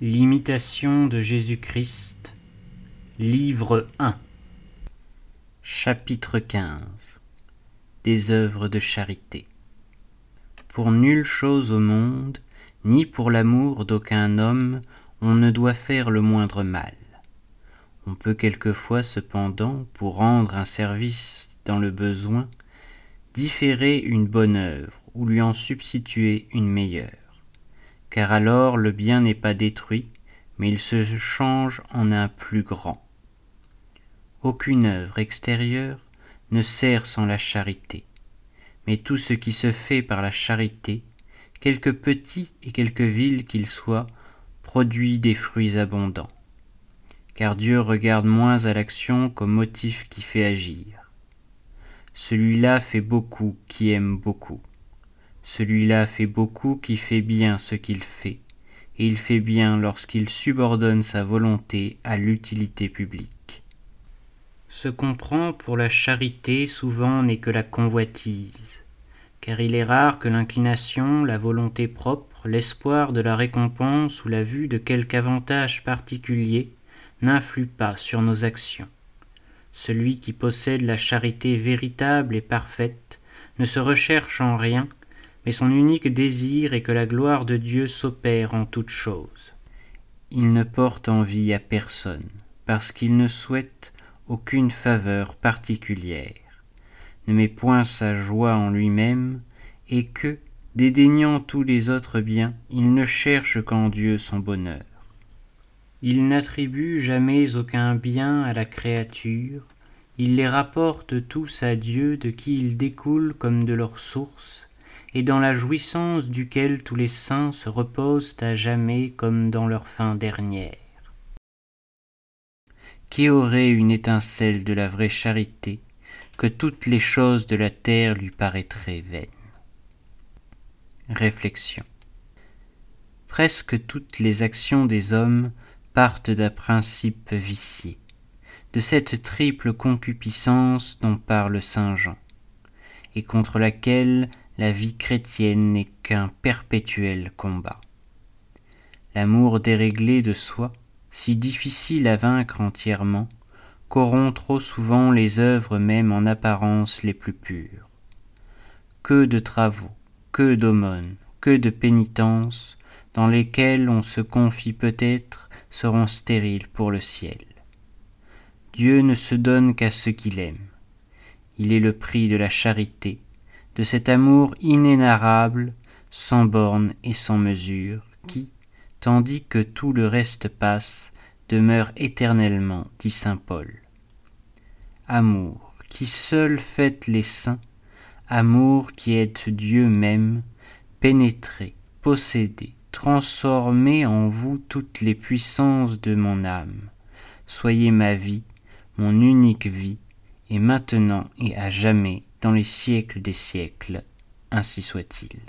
L'imitation de Jésus-Christ, livre 1, chapitre 15 Des œuvres de charité. Pour nulle chose au monde, ni pour l'amour d'aucun homme, on ne doit faire le moindre mal. On peut quelquefois cependant, pour rendre un service dans le besoin, différer une bonne œuvre ou lui en substituer une meilleure car alors le bien n'est pas détruit, mais il se change en un plus grand. Aucune œuvre extérieure ne sert sans la charité, mais tout ce qui se fait par la charité, quelque petit et quelque vil qu'il soit, produit des fruits abondants. Car Dieu regarde moins à l'action qu'au motif qui fait agir. Celui-là fait beaucoup qui aime beaucoup. Celui-là fait beaucoup qui fait bien ce qu'il fait, et il fait bien lorsqu'il subordonne sa volonté à l'utilité publique. Ce qu'on prend pour la charité souvent n'est que la convoitise, car il est rare que l'inclination, la volonté propre, l'espoir de la récompense ou la vue de quelque avantage particulier n'influent pas sur nos actions. Celui qui possède la charité véritable et parfaite ne se recherche en rien mais son unique désir est que la gloire de Dieu s'opère en toutes choses. Il ne porte envie à personne, parce qu'il ne souhaite aucune faveur particulière, ne met point sa joie en lui-même, et que, dédaignant tous les autres biens, il ne cherche qu'en Dieu son bonheur. Il n'attribue jamais aucun bien à la créature, il les rapporte tous à Dieu de qui ils découlent comme de leur source, et dans la jouissance duquel tous les saints se reposent à jamais comme dans leur fin dernière. Qui aurait une étincelle de la vraie charité, que toutes les choses de la terre lui paraîtraient vaines? Réflexion. Presque toutes les actions des hommes partent d'un principe vicié, de cette triple concupiscence dont parle saint Jean, et contre laquelle la vie chrétienne n'est qu'un perpétuel combat. L'amour déréglé de soi, si difficile à vaincre entièrement, corrompt trop souvent les œuvres même en apparence les plus pures. Que de travaux, que d'aumônes, que de pénitences, dans lesquelles on se confie peut-être, seront stériles pour le ciel. Dieu ne se donne qu'à ceux qu'il aime. Il est le prix de la charité, de cet amour inénarrable, sans borne et sans mesure, qui, tandis que tout le reste passe, demeure éternellement, dit saint Paul. Amour, qui seul fait les saints, amour qui est Dieu même, pénétré, possédé, transformé en vous toutes les puissances de mon âme. Soyez ma vie, mon unique vie, et maintenant et à jamais dans les siècles des siècles, ainsi soit-il.